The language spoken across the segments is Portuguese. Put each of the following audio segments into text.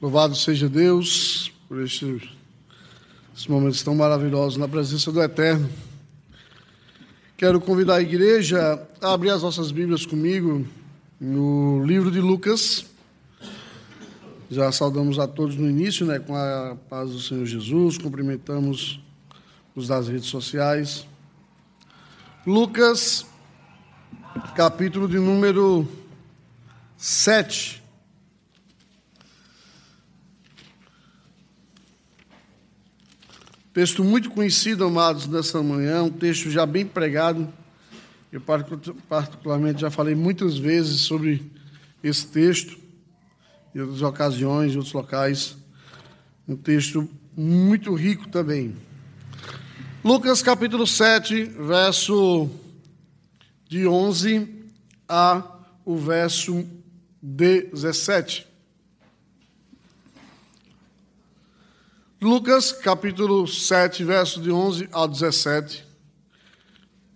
Louvado seja Deus por estes, momentos tão maravilhosos na presença do Eterno. Quero convidar a igreja a abrir as nossas Bíblias comigo no livro de Lucas. Já saudamos a todos no início, né, com a paz do Senhor Jesus, cumprimentamos os das redes sociais. Lucas, capítulo de número 7. Texto muito conhecido, amados, nessa manhã, um texto já bem pregado. Eu, particularmente, já falei muitas vezes sobre esse texto, em outras ocasiões, em outros locais. Um texto muito rico também. Lucas capítulo 7, verso de 11 a o verso 17. Lucas, capítulo 7, verso de 11 ao 17.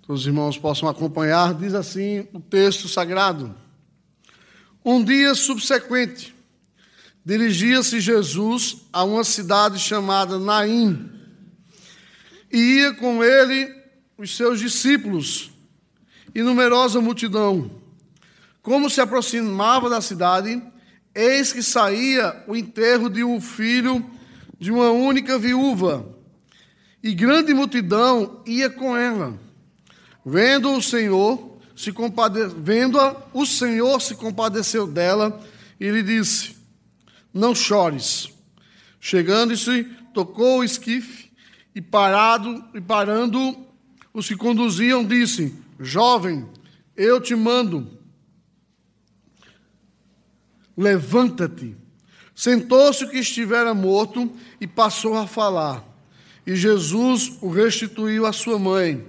Os irmãos possam acompanhar, diz assim o texto sagrado. Um dia subsequente, dirigia-se Jesus a uma cidade chamada Naim, e ia com ele os seus discípulos e numerosa multidão. Como se aproximava da cidade, eis que saía o enterro de um filho de uma única viúva, e grande multidão ia com ela. Vendo o Senhor, se compade... vendo-a, o Senhor se compadeceu dela e lhe disse: Não chores. Chegando-se, tocou o esquife e parado e parando os que conduziam disse: Jovem, eu te mando Levanta-te. Sentou-se o que estivera morto e passou a falar. E Jesus o restituiu à sua mãe.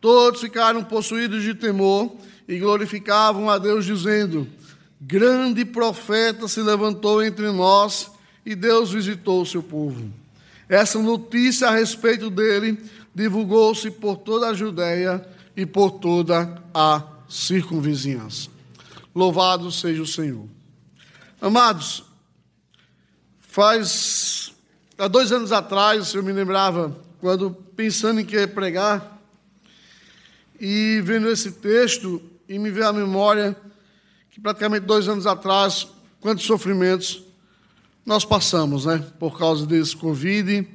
Todos ficaram possuídos de temor e glorificavam a Deus, dizendo: Grande profeta se levantou entre nós e Deus visitou o seu povo. Essa notícia a respeito dele divulgou-se por toda a Judéia e por toda a circunvizinhança. Louvado seja o Senhor. Amados, faz há dois anos atrás eu me lembrava, quando pensando em que pregar, e vendo esse texto, e me veio à memória que praticamente dois anos atrás, quantos sofrimentos nós passamos, né? Por causa desse Covid,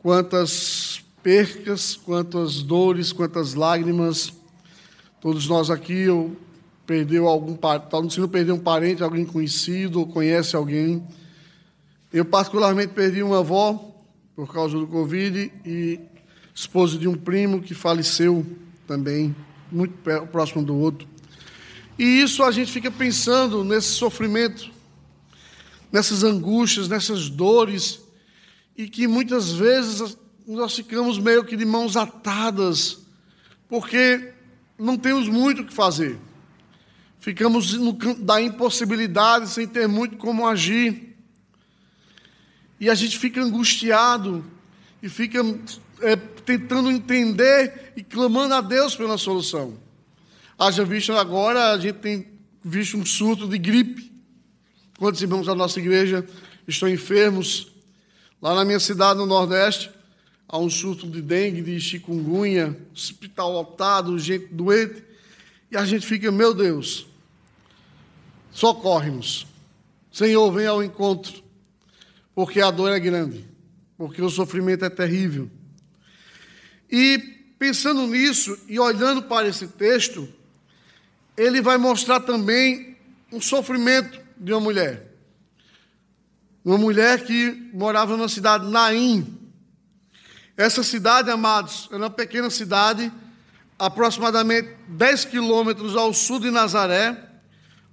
quantas percas, quantas dores, quantas lágrimas. Todos nós aqui, eu perdeu algum se não perdeu um parente, alguém conhecido, ou conhece alguém. Eu, particularmente, perdi uma avó por causa do Covid e esposa de um primo que faleceu também, muito próximo do outro. E isso a gente fica pensando nesse sofrimento, nessas angústias, nessas dores, e que muitas vezes nós ficamos meio que de mãos atadas, porque não temos muito o que fazer. Ficamos no campo da impossibilidade, sem ter muito como agir. E a gente fica angustiado e fica é, tentando entender e clamando a Deus pela solução. Haja visto agora, a gente tem visto um surto de gripe. Quantos irmãos da nossa igreja estão enfermos? Lá na minha cidade, no Nordeste, há um surto de dengue, de chikungunya, hospital lotado, gente doente. E a gente fica, meu Deus, socorre-nos. Senhor, vem ao encontro, porque a dor é grande, porque o sofrimento é terrível. E pensando nisso e olhando para esse texto, ele vai mostrar também um sofrimento de uma mulher. Uma mulher que morava na cidade Naim. Essa cidade, amados, era uma pequena cidade, aproximadamente 10 quilômetros ao sul de Nazaré,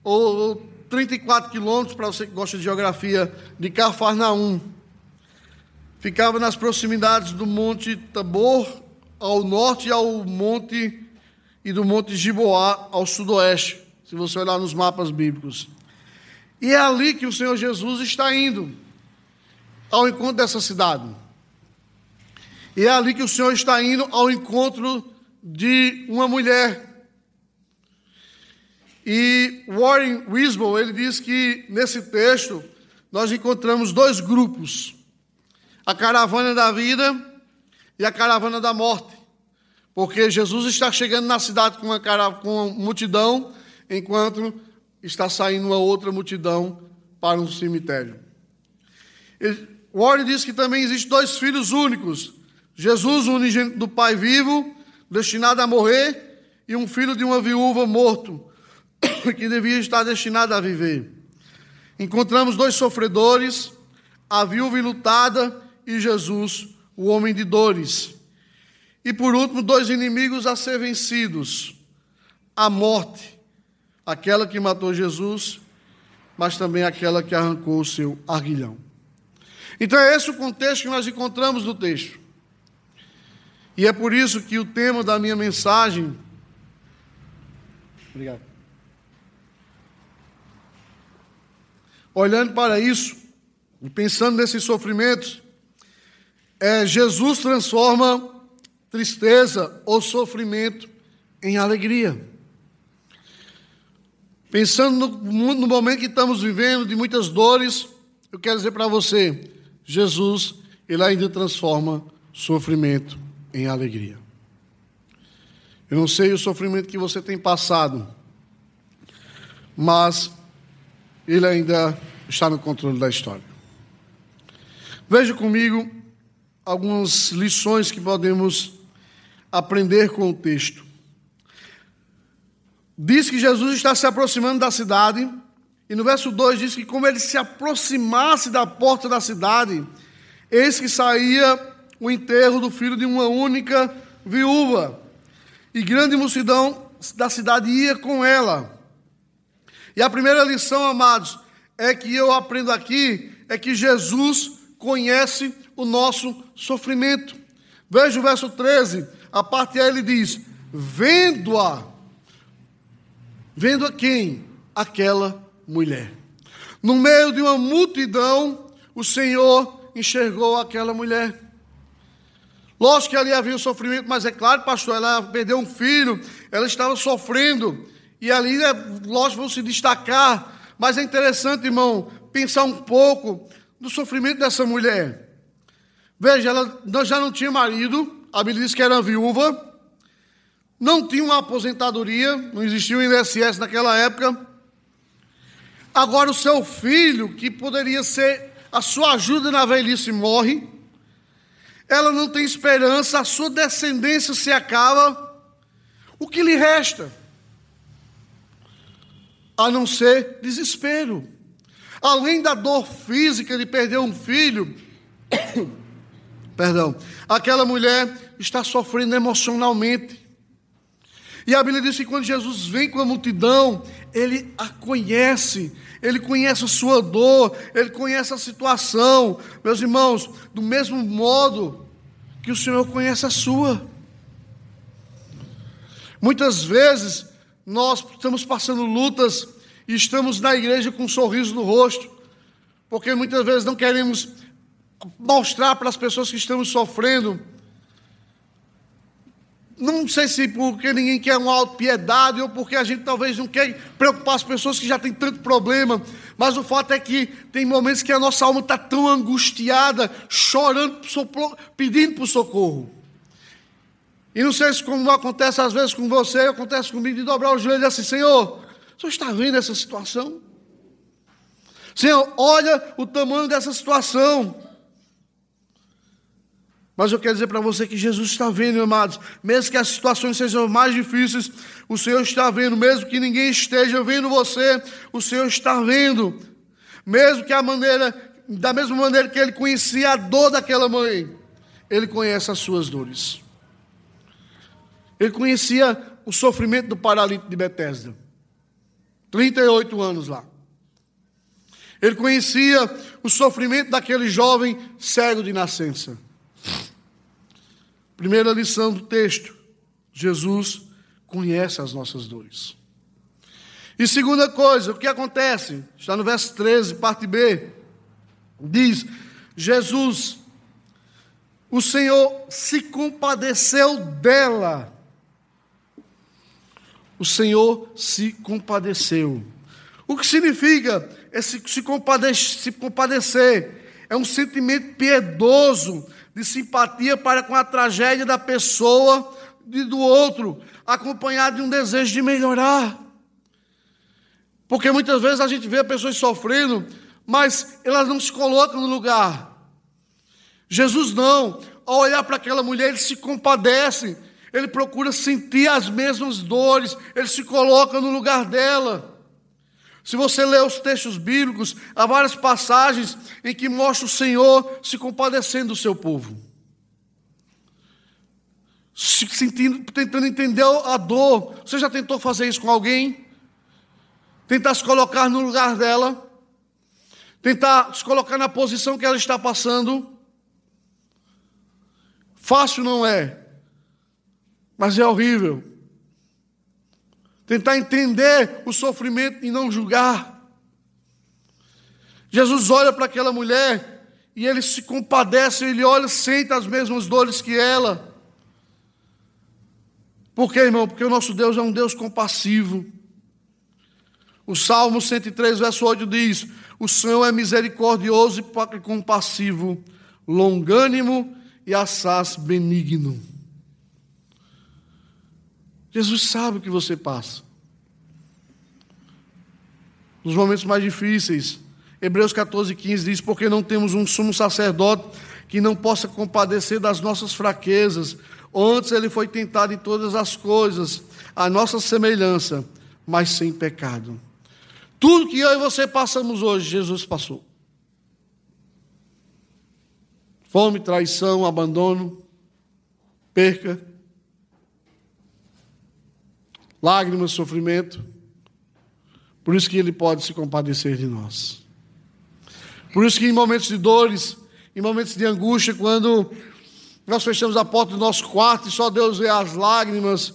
ou 34 quilômetros, para você que gosta de geografia, de Cafarnaum. Ficava nas proximidades do Monte Tabor, ao norte, e ao Monte e do Monte Giboá, ao sudoeste, se você olhar nos mapas bíblicos. E é ali que o Senhor Jesus está indo, ao encontro dessa cidade. E é ali que o Senhor está indo ao encontro de uma mulher e Warren Wisbell, ele diz que nesse texto nós encontramos dois grupos: a caravana da vida e a caravana da morte. Porque Jesus está chegando na cidade com uma, com uma multidão, enquanto está saindo uma outra multidão para um cemitério. O Warren diz que também existem dois filhos únicos: Jesus, o unigênito do Pai vivo, destinado a morrer, e um filho de uma viúva morto, que devia estar destinado a viver. Encontramos dois sofredores, a viúva lutada e Jesus, o homem de dores. E por último, dois inimigos a ser vencidos: a morte, aquela que matou Jesus, mas também aquela que arrancou o seu arguilhão. Então é esse o contexto que nós encontramos no texto. E é por isso que o tema da minha mensagem. Obrigado. Olhando para isso, e pensando nesses sofrimentos, é, Jesus transforma tristeza ou sofrimento em alegria. Pensando no, no momento que estamos vivendo, de muitas dores, eu quero dizer para você: Jesus, ele ainda transforma sofrimento em alegria. Eu não sei o sofrimento que você tem passado, mas ele ainda está no controle da história. Veja comigo algumas lições que podemos aprender com o texto. Diz que Jesus está se aproximando da cidade, e no verso 2 diz que, como ele se aproximasse da porta da cidade, eis que saía o enterro do filho de uma única viúva, e grande multidão da cidade ia com ela. E a primeira lição, amados, é que eu aprendo aqui é que Jesus conhece o nosso sofrimento. Veja o verso 13, a parte A ele diz: Vendo-a, vendo a quem? Aquela mulher. No meio de uma multidão, o Senhor enxergou aquela mulher. Lógico que ali havia o sofrimento, mas é claro, pastor, ela perdeu um filho, ela estava sofrendo, e ali, é, lógico, vão se destacar, mas é interessante, irmão, pensar um pouco do sofrimento dessa mulher. Veja, ela já não tinha marido, a Bíblia diz que era viúva, não tinha uma aposentadoria, não existia o INSS naquela época. Agora o seu filho, que poderia ser a sua ajuda na velhice, morre. Ela não tem esperança, a sua descendência se acaba. O que lhe resta? A não ser desespero. Além da dor física de perder um filho, perdão, aquela mulher está sofrendo emocionalmente. E a Bíblia diz que quando Jesus vem com a multidão, ele a conhece, ele conhece a sua dor, ele conhece a situação. Meus irmãos, do mesmo modo que o Senhor conhece a sua. Muitas vezes nós estamos passando lutas e estamos na igreja com um sorriso no rosto, porque muitas vezes não queremos mostrar para as pessoas que estamos sofrendo não sei se porque ninguém quer uma autopiedade ou porque a gente talvez não quer preocupar as pessoas que já têm tanto problema, mas o fato é que tem momentos que a nossa alma está tão angustiada, chorando, pedindo por socorro. E não sei se como acontece às vezes com você, acontece comigo, de dobrar o joelho e dizer assim, Senhor, o Senhor está vendo essa situação? Senhor, olha o tamanho dessa situação. Mas eu quero dizer para você que Jesus está vendo, amados, mesmo que as situações sejam mais difíceis, o Senhor está vendo, mesmo que ninguém esteja vendo você, o Senhor está vendo. Mesmo que a maneira, da mesma maneira que ele conhecia a dor daquela mãe, ele conhece as suas dores. Ele conhecia o sofrimento do paralítico de Betesda. 38 anos lá. Ele conhecia o sofrimento daquele jovem cego de nascença. Primeira lição do texto: Jesus conhece as nossas dores. E segunda coisa, o que acontece? Está no verso 13, parte B. Diz: Jesus, o Senhor se compadeceu dela. O Senhor se compadeceu. O que significa esse se compadecer, se compadecer? É um sentimento piedoso de simpatia para com a tragédia da pessoa e do outro, acompanhado de um desejo de melhorar. Porque muitas vezes a gente vê pessoas sofrendo, mas elas não se colocam no lugar. Jesus não, ao olhar para aquela mulher, ele se compadece, ele procura sentir as mesmas dores, ele se coloca no lugar dela. Se você ler os textos bíblicos, há várias passagens em que mostra o Senhor se compadecendo do seu povo. Se sentindo, tentando entender a dor. Você já tentou fazer isso com alguém? Tentar se colocar no lugar dela? Tentar se colocar na posição que ela está passando? Fácil não é, mas é horrível. Tentar entender o sofrimento e não julgar. Jesus olha para aquela mulher e ele se compadece, ele olha, sente as mesmas dores que ela. Por quê, irmão? Porque o nosso Deus é um Deus compassivo. O Salmo 103, verso 8 diz: O Senhor é misericordioso e compassivo, longânimo e assaz benigno. Jesus sabe o que você passa. Nos momentos mais difíceis, Hebreus 14, 15 diz: Porque não temos um sumo sacerdote que não possa compadecer das nossas fraquezas. Antes ele foi tentado em todas as coisas, a nossa semelhança, mas sem pecado. Tudo que eu e você passamos hoje, Jesus passou. Fome, traição, abandono, perca, lágrimas, sofrimento. Por isso que Ele pode se compadecer de nós. Por isso que em momentos de dores, em momentos de angústia, quando nós fechamos a porta do nosso quarto e só Deus vê as lágrimas,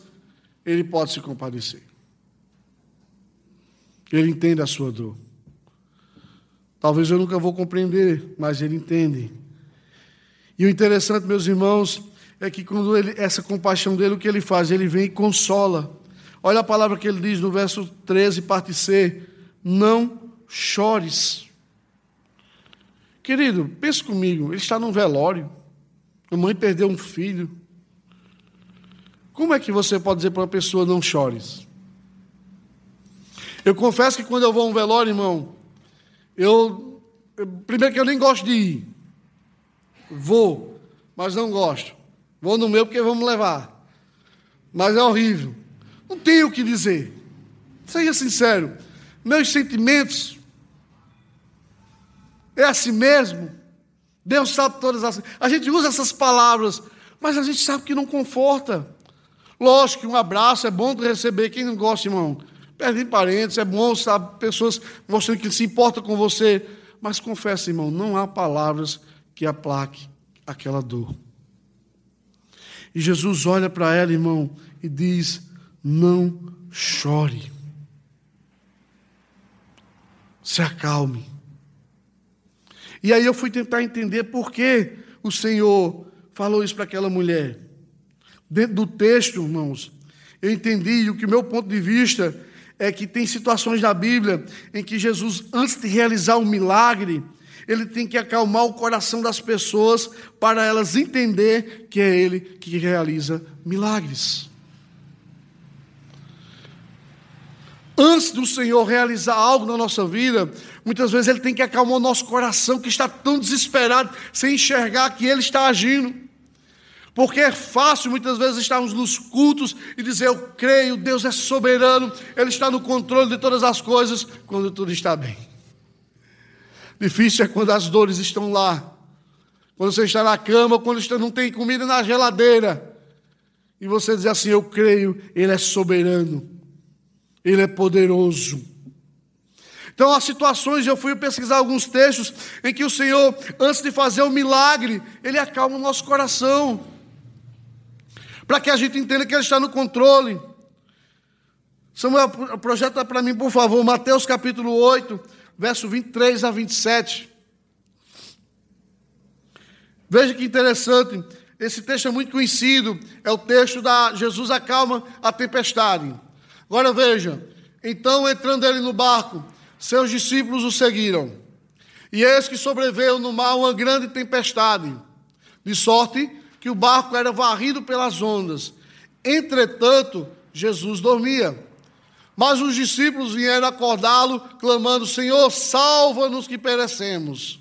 Ele pode se compadecer. Ele entende a sua dor. Talvez eu nunca vou compreender, mas Ele entende. E o interessante, meus irmãos, é que quando ele, essa compaixão dele, o que ele faz? Ele vem e consola. Olha a palavra que ele diz no verso 13, parte C: Não chores. Querido, pense comigo, ele está num velório. A mãe perdeu um filho. Como é que você pode dizer para uma pessoa não chores? Eu confesso que quando eu vou a um velório, irmão, eu, primeiro que eu nem gosto de ir. Vou, mas não gosto. Vou no meu porque vamos levar. Mas é horrível. Não tenho o que dizer. Seja sincero. Meus sentimentos é assim mesmo. Deus sabe todas as. A gente usa essas palavras, mas a gente sabe que não conforta. Lógico que um abraço é bom de receber. Quem não gosta, irmão? Perde parentes, é bom, sabe? Pessoas mostrando que se importam com você. Mas confessa, irmão, não há palavras que aplaque aquela dor. E Jesus olha para ela, irmão, e diz: Não chore. Se acalme. E aí eu fui tentar entender por que o Senhor falou isso para aquela mulher. Dentro do texto, irmãos, eu entendi o que o meu ponto de vista é que tem situações na Bíblia em que Jesus, antes de realizar um milagre, ele tem que acalmar o coração das pessoas para elas entender que é ele que realiza milagres. Antes do Senhor realizar algo na nossa vida, muitas vezes Ele tem que acalmar o nosso coração que está tão desesperado, sem enxergar que Ele está agindo. Porque é fácil muitas vezes estarmos nos cultos e dizer: Eu creio, Deus é soberano, Ele está no controle de todas as coisas, quando tudo está bem. Difícil é quando as dores estão lá. Quando você está na cama, quando não tem comida na geladeira. E você diz assim: Eu creio, Ele é soberano, Ele é poderoso. Então, há situações, eu fui pesquisar alguns textos em que o Senhor, antes de fazer o milagre, Ele acalma o nosso coração, para que a gente entenda que Ele está no controle. Samuel, projeta para mim, por favor, Mateus capítulo 8, verso 23 a 27. Veja que interessante, esse texto é muito conhecido, é o texto da Jesus acalma a tempestade. Agora veja, então entrando ele no barco, seus discípulos o seguiram. E eis que sobreveio no mar uma grande tempestade, de sorte que o barco era varrido pelas ondas. Entretanto, Jesus dormia. Mas os discípulos vieram acordá-lo, clamando: Senhor, salva-nos que perecemos.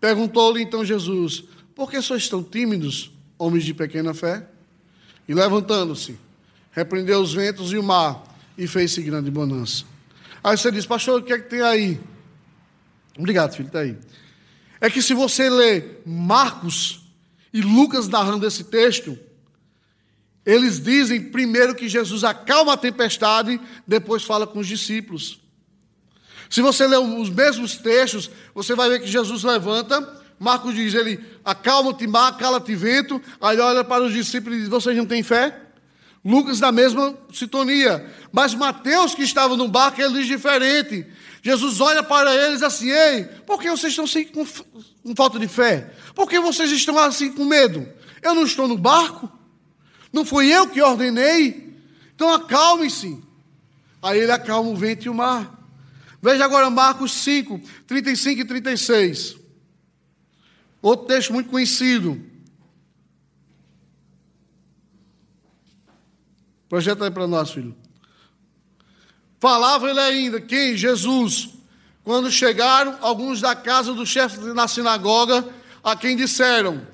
Perguntou-lhe então Jesus: Por que sois tão tímidos, homens de pequena fé? E levantando-se, repreendeu os ventos e o mar, e fez-se grande bonança. Aí você diz, pastor, o que é que tem aí? Obrigado, filho, está aí. É que se você ler Marcos e Lucas narrando esse texto, eles dizem primeiro que Jesus acalma a tempestade, depois fala com os discípulos. Se você ler os mesmos textos, você vai ver que Jesus levanta, Marcos diz, ele acalma-te mar, cala-te vento, aí olha para os discípulos e diz, vocês não têm fé? Lucas na mesma sintonia. Mas Mateus, que estava no barco, ele diz diferente. Jesus olha para eles assim, ei, por que vocês estão assim com, com falta de fé? Por que vocês estão assim com medo? Eu não estou no barco? Não fui eu que ordenei? Então acalme-se. Aí ele acalma o vento e o mar. Veja agora Marcos 5, 35 e 36. Outro texto muito conhecido. Projeta aí para nós, filho. Falava ele ainda, quem? Jesus. Quando chegaram alguns da casa do chefe na sinagoga, a quem disseram: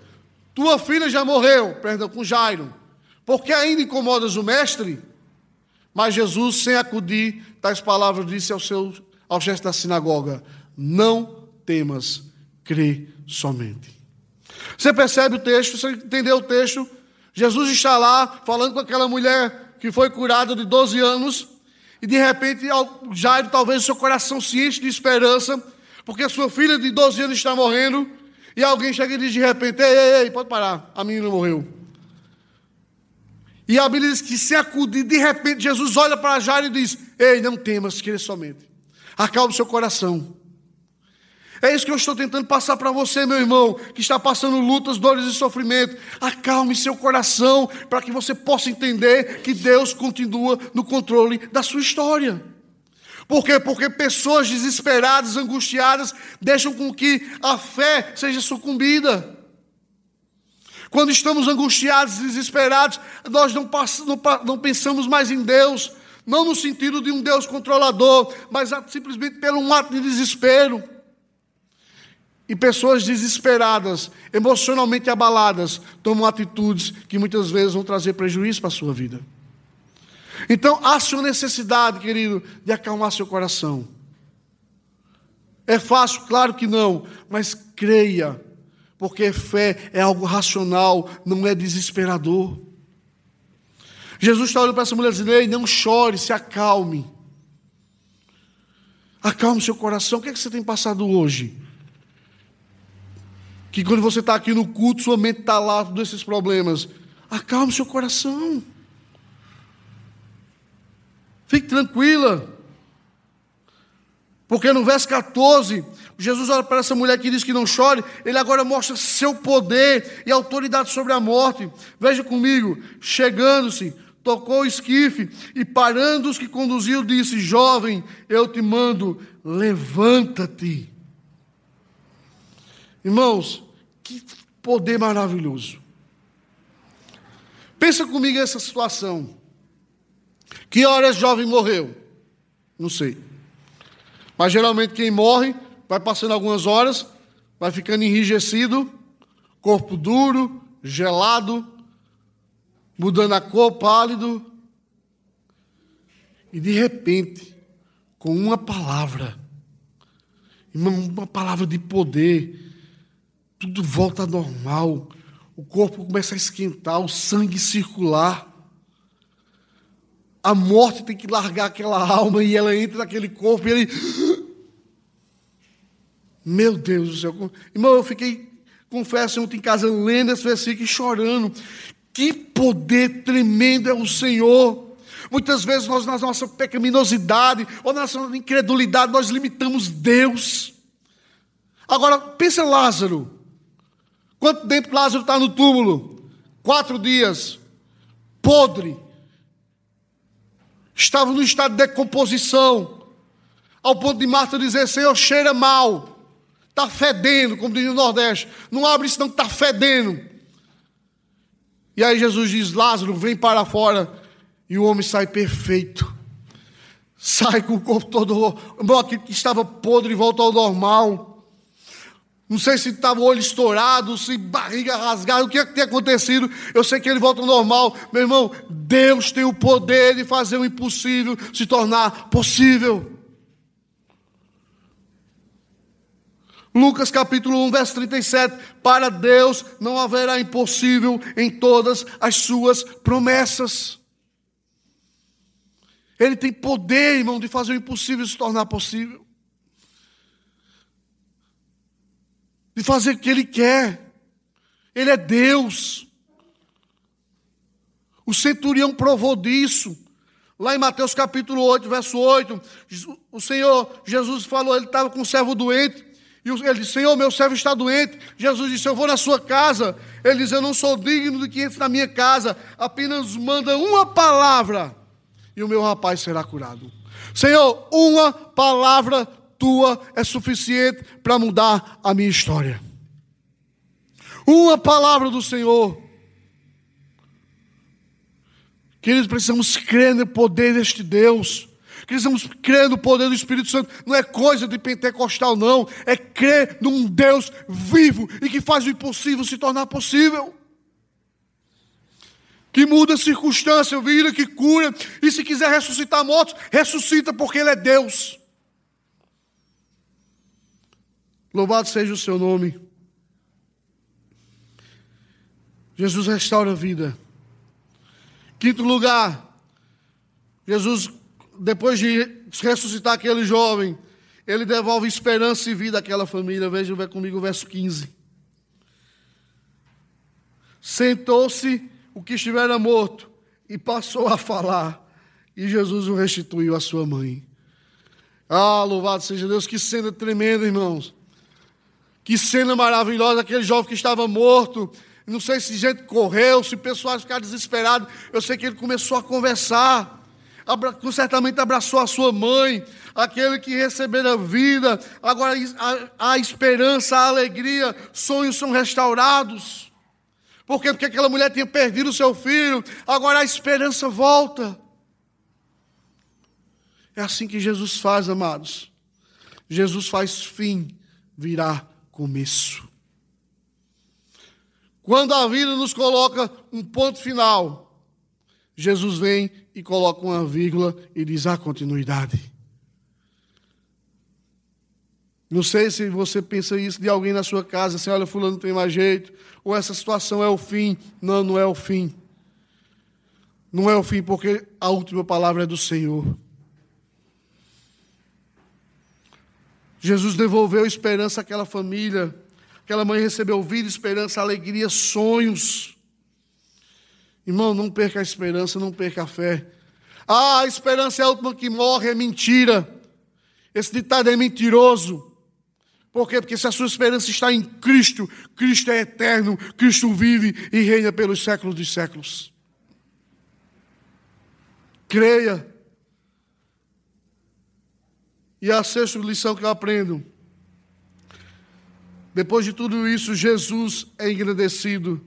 Tua filha já morreu, perdão, com Jairo. Por que ainda incomodas o mestre? Mas Jesus, sem acudir, tais palavras, disse ao, seu, ao chefe da sinagoga: Não temas, crê somente. Você percebe o texto, você entendeu o texto? Jesus está lá falando com aquela mulher que foi curada de 12 anos, e de repente Jairo, talvez seu coração se enche de esperança, porque sua filha de 12 anos está morrendo, e alguém chega e diz de repente: Ei, ei, ei, pode parar, a menina morreu. E a Bíblia diz que se acudir, de repente Jesus olha para Jairo e diz: Ei, não temas, querer somente. Acalme seu coração. É isso que eu estou tentando passar para você, meu irmão, que está passando lutas, dores e sofrimento. Acalme seu coração para que você possa entender que Deus continua no controle da sua história. Por quê? Porque pessoas desesperadas, angustiadas, deixam com que a fé seja sucumbida. Quando estamos angustiados, desesperados, nós não, passamos, não pensamos mais em Deus, não no sentido de um Deus controlador, mas simplesmente pelo um ato de desespero. E pessoas desesperadas, emocionalmente abaladas, tomam atitudes que muitas vezes vão trazer prejuízo para a sua vida. Então, há sua necessidade, querido, de acalmar seu coração. É fácil? Claro que não, mas creia, porque fé é algo racional, não é desesperador. Jesus está olhando para essa mulher dizendo: Ei, não chore, se acalme. Acalme seu coração. O que, é que você tem passado hoje? Que quando você está aqui no culto, sua mente está lá, todos esses problemas. Acalme seu coração. Fique tranquila. Porque no verso 14, Jesus olha para essa mulher que diz que não chore, ele agora mostra seu poder e autoridade sobre a morte. Veja comigo, chegando-se, tocou o esquife e parando os que conduziam, disse: Jovem, eu te mando, levanta-te. Irmãos, que poder maravilhoso. Pensa comigo essa situação. Que horas jovem morreu? Não sei. Mas geralmente quem morre vai passando algumas horas, vai ficando enrijecido, corpo duro, gelado, mudando a cor, pálido. E de repente, com uma palavra, uma palavra de poder, tudo volta ao normal, o corpo começa a esquentar, o sangue circular. A morte tem que largar aquela alma e ela entra naquele corpo e ele. Meu Deus do céu. Irmão, eu fiquei, confesso, ontem em casa lendo esse versículo e chorando. Que poder tremendo é o Senhor. Muitas vezes nós, na nossa pecaminosidade ou na nossa incredulidade, nós limitamos Deus. Agora, pensa Lázaro. Quanto tempo Lázaro está no túmulo? Quatro dias. Podre. Estava no estado de decomposição. Ao ponto de Marta dizer: Senhor, cheira mal. Está fedendo, como diz no Nordeste. Não abre isso, não, está fedendo. E aí Jesus diz: Lázaro, vem para fora. E o homem sai perfeito. Sai com o corpo todo. Aquilo que estava podre volta ao normal. Não sei se estava o olho estourado, se barriga rasgada, o que é que tem acontecido. Eu sei que ele volta ao normal. Meu irmão, Deus tem o poder de fazer o impossível se tornar possível. Lucas capítulo 1, verso 37. Para Deus não haverá impossível em todas as suas promessas. Ele tem poder, irmão, de fazer o impossível se tornar possível. De fazer o que Ele quer. Ele é Deus. O centurião provou disso. Lá em Mateus capítulo 8, verso 8, o Senhor Jesus falou, ele estava com um servo doente. E ele disse: Senhor, meu servo está doente. Jesus disse: Eu vou na sua casa. Ele diz: Eu não sou digno de que entre na minha casa. Apenas manda uma palavra e o meu rapaz será curado. Senhor, uma palavra tua é suficiente para mudar a minha história. Uma palavra do Senhor. Queridos, precisamos crer no poder deste Deus. Precisamos crer no poder do Espírito Santo. Não é coisa de pentecostal, não. É crer num Deus vivo e que faz o impossível se tornar possível. Que muda circunstância, vira, que cura. E se quiser ressuscitar mortos, ressuscita porque Ele é Deus. Louvado seja o seu nome. Jesus restaura a vida. Quinto lugar, Jesus depois de ressuscitar aquele jovem, ele devolve esperança e vida àquela família. Veja comigo o verso 15. Sentou-se o que estivera morto e passou a falar, e Jesus o restituiu à sua mãe. Ah, louvado seja Deus, que cena tremenda, irmãos. Que cena maravilhosa, aquele jovem que estava morto. Não sei se gente correu, se pessoas ficaram desesperados. Eu sei que ele começou a conversar certamente abraçou a sua mãe, aquele que recebeu a vida, agora a, a esperança, a alegria, sonhos são restaurados. Por quê? Porque aquela mulher tinha perdido o seu filho, agora a esperança volta. É assim que Jesus faz, amados. Jesus faz fim virar começo. Quando a vida nos coloca um ponto final, Jesus vem e coloca uma vírgula e diz a continuidade. Não sei se você pensa isso de alguém na sua casa, assim, olha, fulano não tem mais jeito, ou essa situação é o fim. Não, não é o fim. Não é o fim, porque a última palavra é do Senhor. Jesus devolveu esperança àquela família. Aquela mãe recebeu vida, esperança, alegria, sonhos. Irmão, não perca a esperança, não perca a fé. Ah, a esperança é a última que morre, é mentira. Esse ditado é mentiroso. Por quê? Porque se a sua esperança está em Cristo, Cristo é eterno, Cristo vive e reina pelos séculos dos séculos. Creia. E a sexta lição que eu aprendo. Depois de tudo isso, Jesus é engrandecido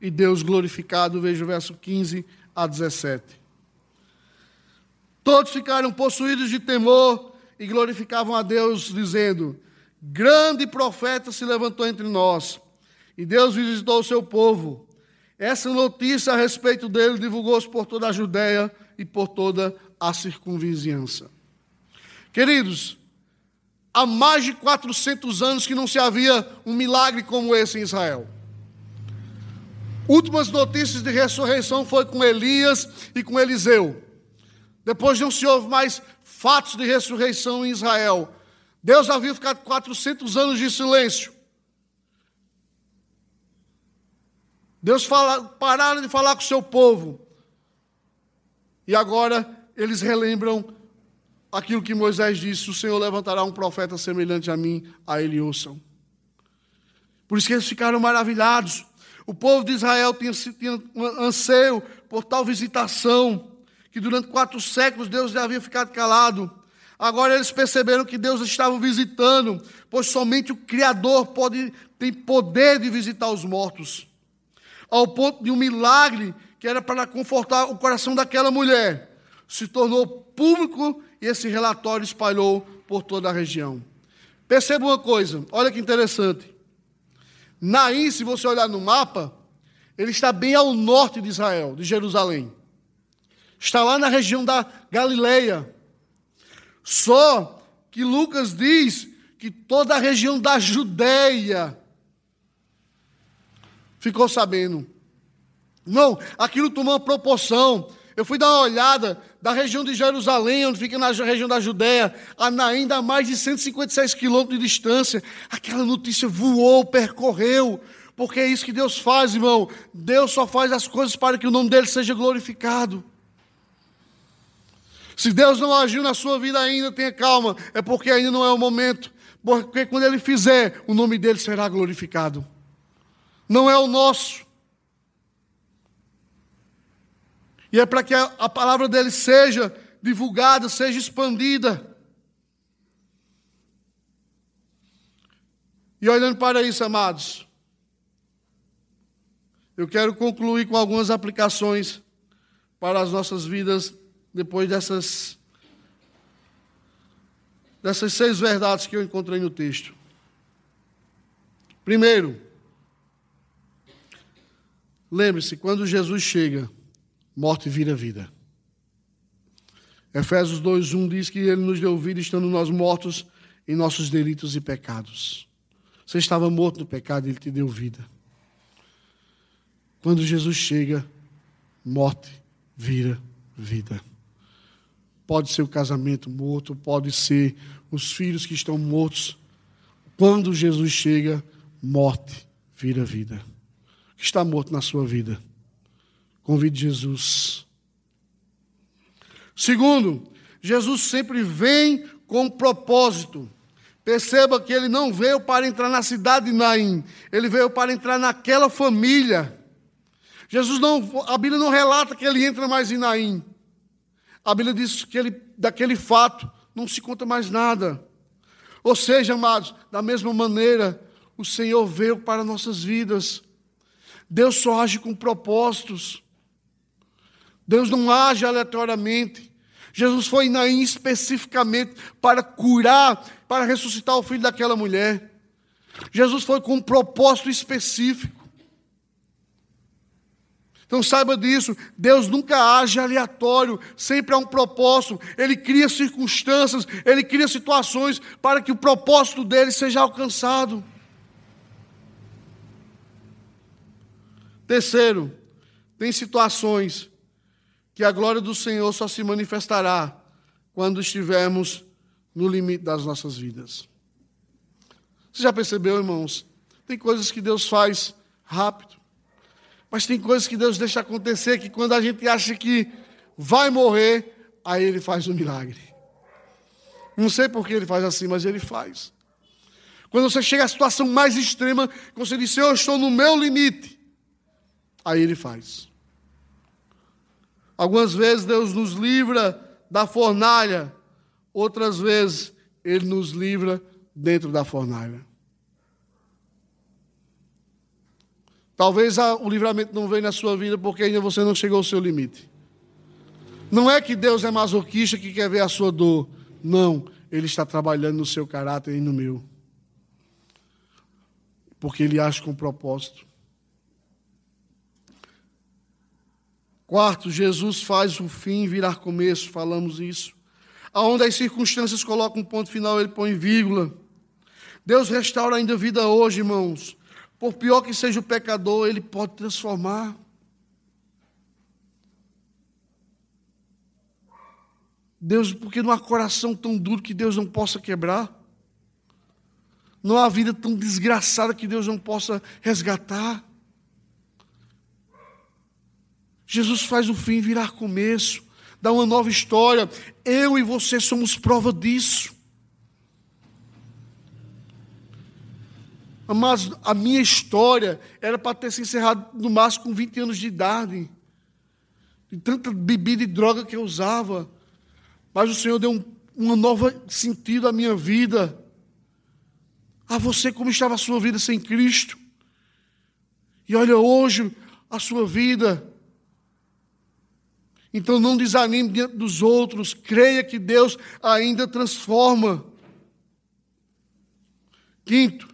e Deus glorificado. Veja o verso 15 a 17. Todos ficaram possuídos de temor e glorificavam a Deus, dizendo: Grande profeta se levantou entre nós, e Deus visitou o seu povo. Essa notícia a respeito dele divulgou-se por toda a Judéia e por toda a circunvizinhança. Queridos, há mais de 400 anos que não se havia um milagre como esse em Israel. Últimas notícias de ressurreição foi com Elias e com Eliseu. Depois não se houve mais fatos de ressurreição em Israel. Deus havia ficado 400 anos de silêncio. Deus fala, pararam de falar com o seu povo. E agora eles relembram aquilo que Moisés disse: O Senhor levantará um profeta semelhante a mim, a ele ouçam. Por isso que eles ficaram maravilhados. O povo de Israel tinha, tinha um anseio por tal visitação, que durante quatro séculos Deus havia ficado calado. Agora eles perceberam que Deus estava visitando, pois somente o Criador pode, tem poder de visitar os mortos. Ao ponto de um milagre que era para confortar o coração daquela mulher, se tornou público e esse relatório espalhou por toda a região. Perceba uma coisa, olha que interessante. Naim, se você olhar no mapa, ele está bem ao norte de Israel, de Jerusalém. Está lá na região da Galileia. Só que Lucas diz que toda a região da Judéia ficou sabendo. Não, aquilo tomou uma proporção. Eu fui dar uma olhada da região de Jerusalém, onde fica na região da Judéia, a mais de 156 quilômetros de distância. Aquela notícia voou, percorreu. Porque é isso que Deus faz, irmão. Deus só faz as coisas para que o nome dele seja glorificado. Se Deus não agiu na sua vida ainda, tenha calma, é porque ainda não é o momento. Porque quando ele fizer, o nome dele será glorificado. Não é o nosso. E é para que a, palavra dele seja divulgada, seja expandida. E olhando para isso, amados, eu quero concluir com algumas aplicações para as nossas vidas depois dessas, dessas seis verdades que eu encontrei no texto. Primeiro, lembre-se, quando Jesus chega, morte vira vida. Efésios 2:1 diz que ele nos deu vida estando nós mortos em nossos delitos e pecados. Você estava morto no pecado ele te deu vida. Quando Jesus chega, morte vira vida. Pode ser o casamento morto, pode ser os filhos que estão mortos. Quando Jesus chega, morte vira vida. O que está morto na sua vida? Convide Jesus. Segundo, Jesus sempre vem com propósito. Perceba que ele não veio para entrar na cidade de Naim, ele veio para entrar naquela família. Jesus não, a Bíblia não relata que ele entra mais em Naim. A Bíblia diz que ele, daquele fato não se conta mais nada. Ou seja, amados, da mesma maneira, o Senhor veio para nossas vidas. Deus só age com propósitos. Deus não age aleatoriamente. Jesus foi em Naim especificamente para curar, para ressuscitar o filho daquela mulher. Jesus foi com um propósito específico. Então saiba disso, Deus nunca age aleatório, sempre há um propósito, Ele cria circunstâncias, Ele cria situações para que o propósito dele seja alcançado. Terceiro, tem situações que a glória do Senhor só se manifestará quando estivermos no limite das nossas vidas. Você já percebeu, irmãos? Tem coisas que Deus faz rápido. Mas tem coisas que Deus deixa acontecer que quando a gente acha que vai morrer, aí ele faz um milagre. Não sei por que ele faz assim, mas ele faz. Quando você chega à situação mais extrema, você diz, eu estou no meu limite. Aí ele faz. Algumas vezes Deus nos livra da fornalha, outras vezes Ele nos livra dentro da fornalha. Talvez o livramento não venha na sua vida porque ainda você não chegou ao seu limite. Não é que Deus é masoquista que quer ver a sua dor. Não, Ele está trabalhando no seu caráter e no meu. Porque Ele age com propósito. Quarto, Jesus faz o fim virar começo, falamos isso. Aonde as circunstâncias colocam um ponto final, Ele põe vírgula. Deus restaura ainda a vida hoje, irmãos. Por pior que seja o pecador, ele pode transformar. Deus, porque não há coração tão duro que Deus não possa quebrar. Não há vida tão desgraçada que Deus não possa resgatar. Jesus faz o fim virar começo, dá uma nova história. Eu e você somos prova disso. Mas a minha história era para ter se encerrado no máximo com 20 anos de idade. De tanta bebida e droga que eu usava. Mas o Senhor deu um, um novo sentido à minha vida. A você, como estava a sua vida sem Cristo. E olha hoje a sua vida. Então não desanime diante dos outros, creia que Deus ainda transforma. Quinto,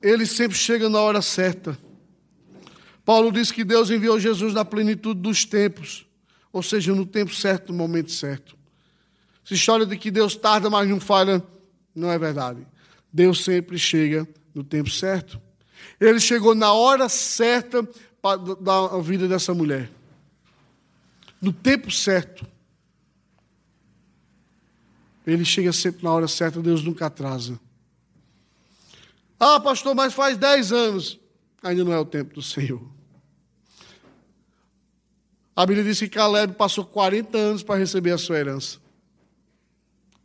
ele sempre chega na hora certa. Paulo diz que Deus enviou Jesus na plenitude dos tempos, ou seja, no tempo certo, no momento certo. Essa história de que Deus tarda, mas não falha, não é verdade. Deus sempre chega no tempo certo. Ele chegou na hora certa da vida dessa mulher. No tempo certo. Ele chega sempre na hora certa, Deus nunca atrasa. Ah, pastor, mas faz dez anos. Ainda não é o tempo do Senhor. A Bíblia diz que Caleb passou 40 anos para receber a sua herança.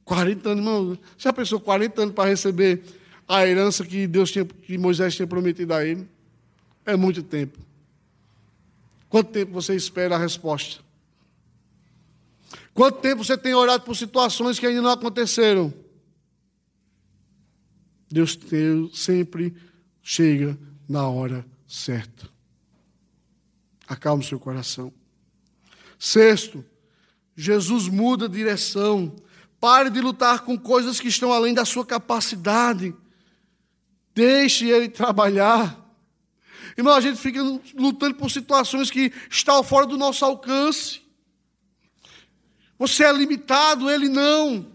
40 anos, irmão. Já pensou 40 anos para receber a herança que Deus tinha, que Moisés tinha prometido a ele? É muito tempo. Quanto tempo você espera a resposta? Quanto tempo você tem orado por situações que ainda não aconteceram? Deus sempre chega na hora certa. Acalme seu coração. Sexto, Jesus muda de direção. Pare de lutar com coisas que estão além da sua capacidade. Deixe ele trabalhar. Irmão, a gente fica lutando por situações que estão fora do nosso alcance. Você é limitado, ele não.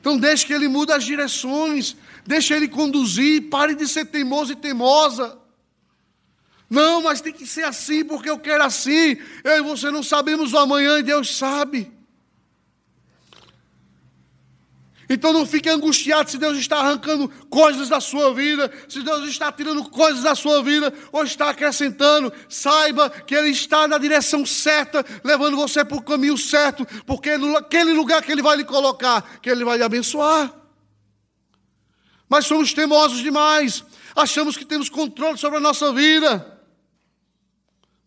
Então deixe que ele mude as direções, deixe ele conduzir, pare de ser teimoso e teimosa. Não, mas tem que ser assim porque eu quero assim. Eu e você não sabemos o amanhã e Deus sabe. Então não fique angustiado se Deus está arrancando coisas da sua vida, se Deus está tirando coisas da sua vida ou está acrescentando. Saiba que Ele está na direção certa, levando você para o caminho certo, porque é naquele lugar que Ele vai lhe colocar, que Ele vai lhe abençoar. Mas somos teimosos demais, achamos que temos controle sobre a nossa vida.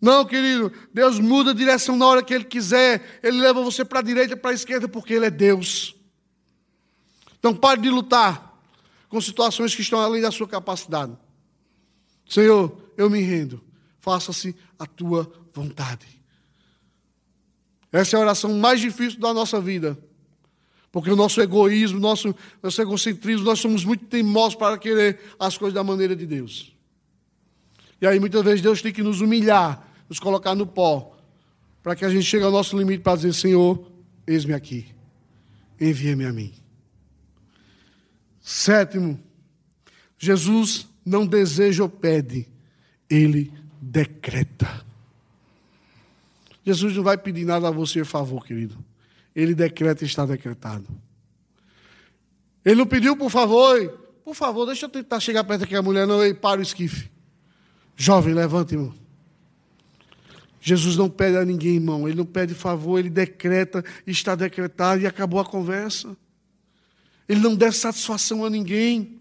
Não, querido, Deus muda a direção na hora que Ele quiser, Ele leva você para a direita, para a esquerda, porque Ele é Deus. Então pare de lutar com situações que estão além da sua capacidade. Senhor, eu me rendo. Faça-se a tua vontade. Essa é a oração mais difícil da nossa vida. Porque o nosso egoísmo, nosso, nosso egocentrismo, nós somos muito teimosos para querer as coisas da maneira de Deus. E aí muitas vezes Deus tem que nos humilhar, nos colocar no pó, para que a gente chegue ao nosso limite para dizer: Senhor, eis-me aqui, envia-me a mim. Sétimo, Jesus não deseja ou pede, ele decreta. Jesus não vai pedir nada a você a favor, querido. Ele decreta e está decretado. Ele não pediu, por favor, por favor, deixa eu tentar chegar perto daquela mulher, não, ei, para o esquife. Jovem, levante, irmão. Jesus não pede a ninguém, irmão. Ele não pede favor, ele decreta, está decretado e acabou a conversa. Ele não dá satisfação a ninguém.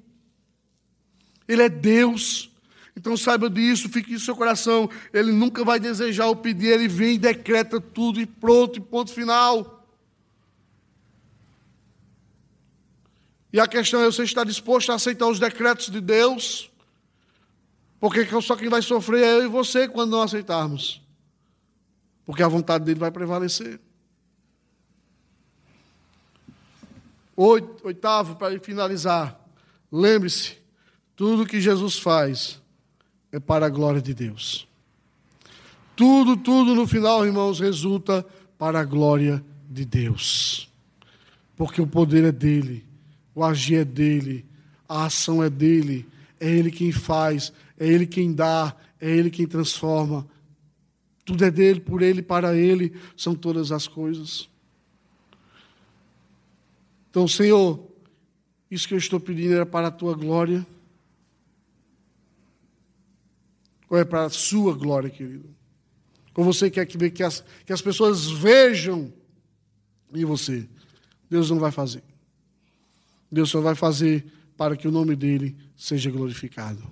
Ele é Deus. Então saiba disso, fique no seu coração. Ele nunca vai desejar ou pedir, ele vem e decreta tudo e pronto, e ponto final. E a questão é: você está disposto a aceitar os decretos de Deus? Porque só quem vai sofrer é eu e você quando não aceitarmos. Porque a vontade dele vai prevalecer. Oitavo, para finalizar, lembre-se: tudo que Jesus faz é para a glória de Deus. Tudo, tudo no final, irmãos, resulta para a glória de Deus. Porque o poder é dele, o agir é dele, a ação é dele, é ele quem faz, é ele quem dá, é ele quem transforma. Tudo é dele, por ele, para ele são todas as coisas. Então, Senhor, isso que eu estou pedindo era para a tua glória? Ou é para a sua glória, querido? Ou você quer que, que, as, que as pessoas vejam em você? Deus não vai fazer. Deus só vai fazer para que o nome dele seja glorificado.